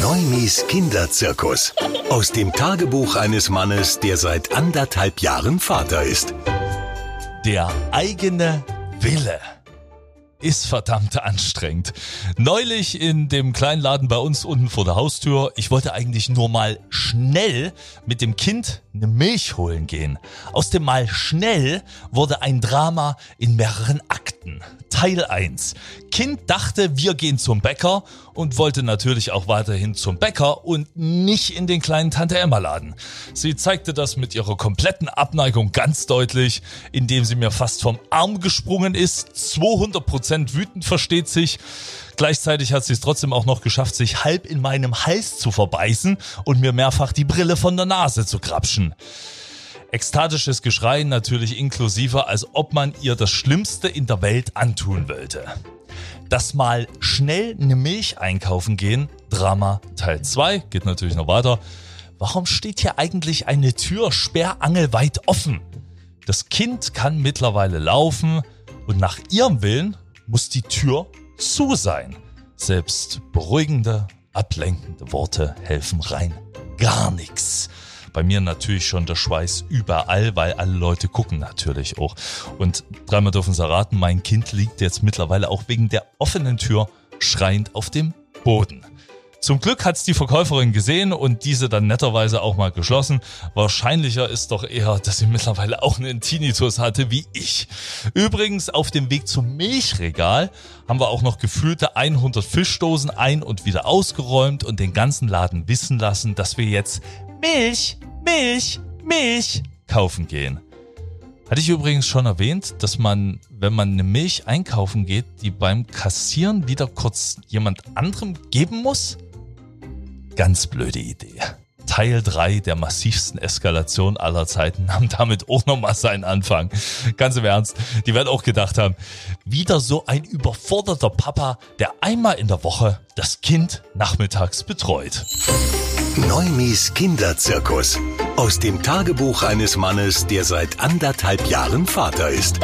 Neumis Kinderzirkus. Aus dem Tagebuch eines Mannes, der seit anderthalb Jahren Vater ist. Der eigene Wille ist verdammt anstrengend. Neulich in dem kleinen Laden bei uns unten vor der Haustür, ich wollte eigentlich nur mal schnell mit dem Kind eine Milch holen gehen. Aus dem mal schnell wurde ein Drama in mehreren Akten. Teil 1. Kind dachte, wir gehen zum Bäcker und wollte natürlich auch weiterhin zum Bäcker und nicht in den kleinen Tante Emma Laden. Sie zeigte das mit ihrer kompletten Abneigung ganz deutlich, indem sie mir fast vom Arm gesprungen ist. 200% wütend versteht sich. Gleichzeitig hat sie es trotzdem auch noch geschafft, sich halb in meinem Hals zu verbeißen und mir mehrfach die Brille von der Nase zu krapschen. Ekstatisches Geschrei natürlich inklusive, als ob man ihr das Schlimmste in der Welt antun wollte. Das mal schnell eine Milch einkaufen gehen, Drama Teil 2, geht natürlich noch weiter. Warum steht hier eigentlich eine Tür sperrangelweit offen? Das Kind kann mittlerweile laufen und nach ihrem Willen muss die Tür zu sein. Selbst beruhigende, ablenkende Worte helfen rein gar nichts bei mir natürlich schon der Schweiß überall, weil alle Leute gucken natürlich auch. Und dreimal dürfen sie raten, mein Kind liegt jetzt mittlerweile auch wegen der offenen Tür schreiend auf dem Boden. Zum Glück hat's die Verkäuferin gesehen und diese dann netterweise auch mal geschlossen. Wahrscheinlicher ist doch eher, dass sie mittlerweile auch einen Tinnitus hatte wie ich. Übrigens auf dem Weg zum Milchregal haben wir auch noch gefühlte 100 Fischdosen ein und wieder ausgeräumt und den ganzen Laden wissen lassen, dass wir jetzt Milch, Milch, Milch kaufen gehen. Hatte ich übrigens schon erwähnt, dass man, wenn man eine Milch einkaufen geht, die beim Kassieren wieder kurz jemand anderem geben muss? Ganz blöde Idee. Teil 3 der massivsten Eskalation aller Zeiten nahm damit auch nochmal seinen Anfang. Ganz im Ernst, die werden auch gedacht haben, wieder so ein überforderter Papa, der einmal in der Woche das Kind nachmittags betreut. Neumis Kinderzirkus. Aus dem Tagebuch eines Mannes, der seit anderthalb Jahren Vater ist.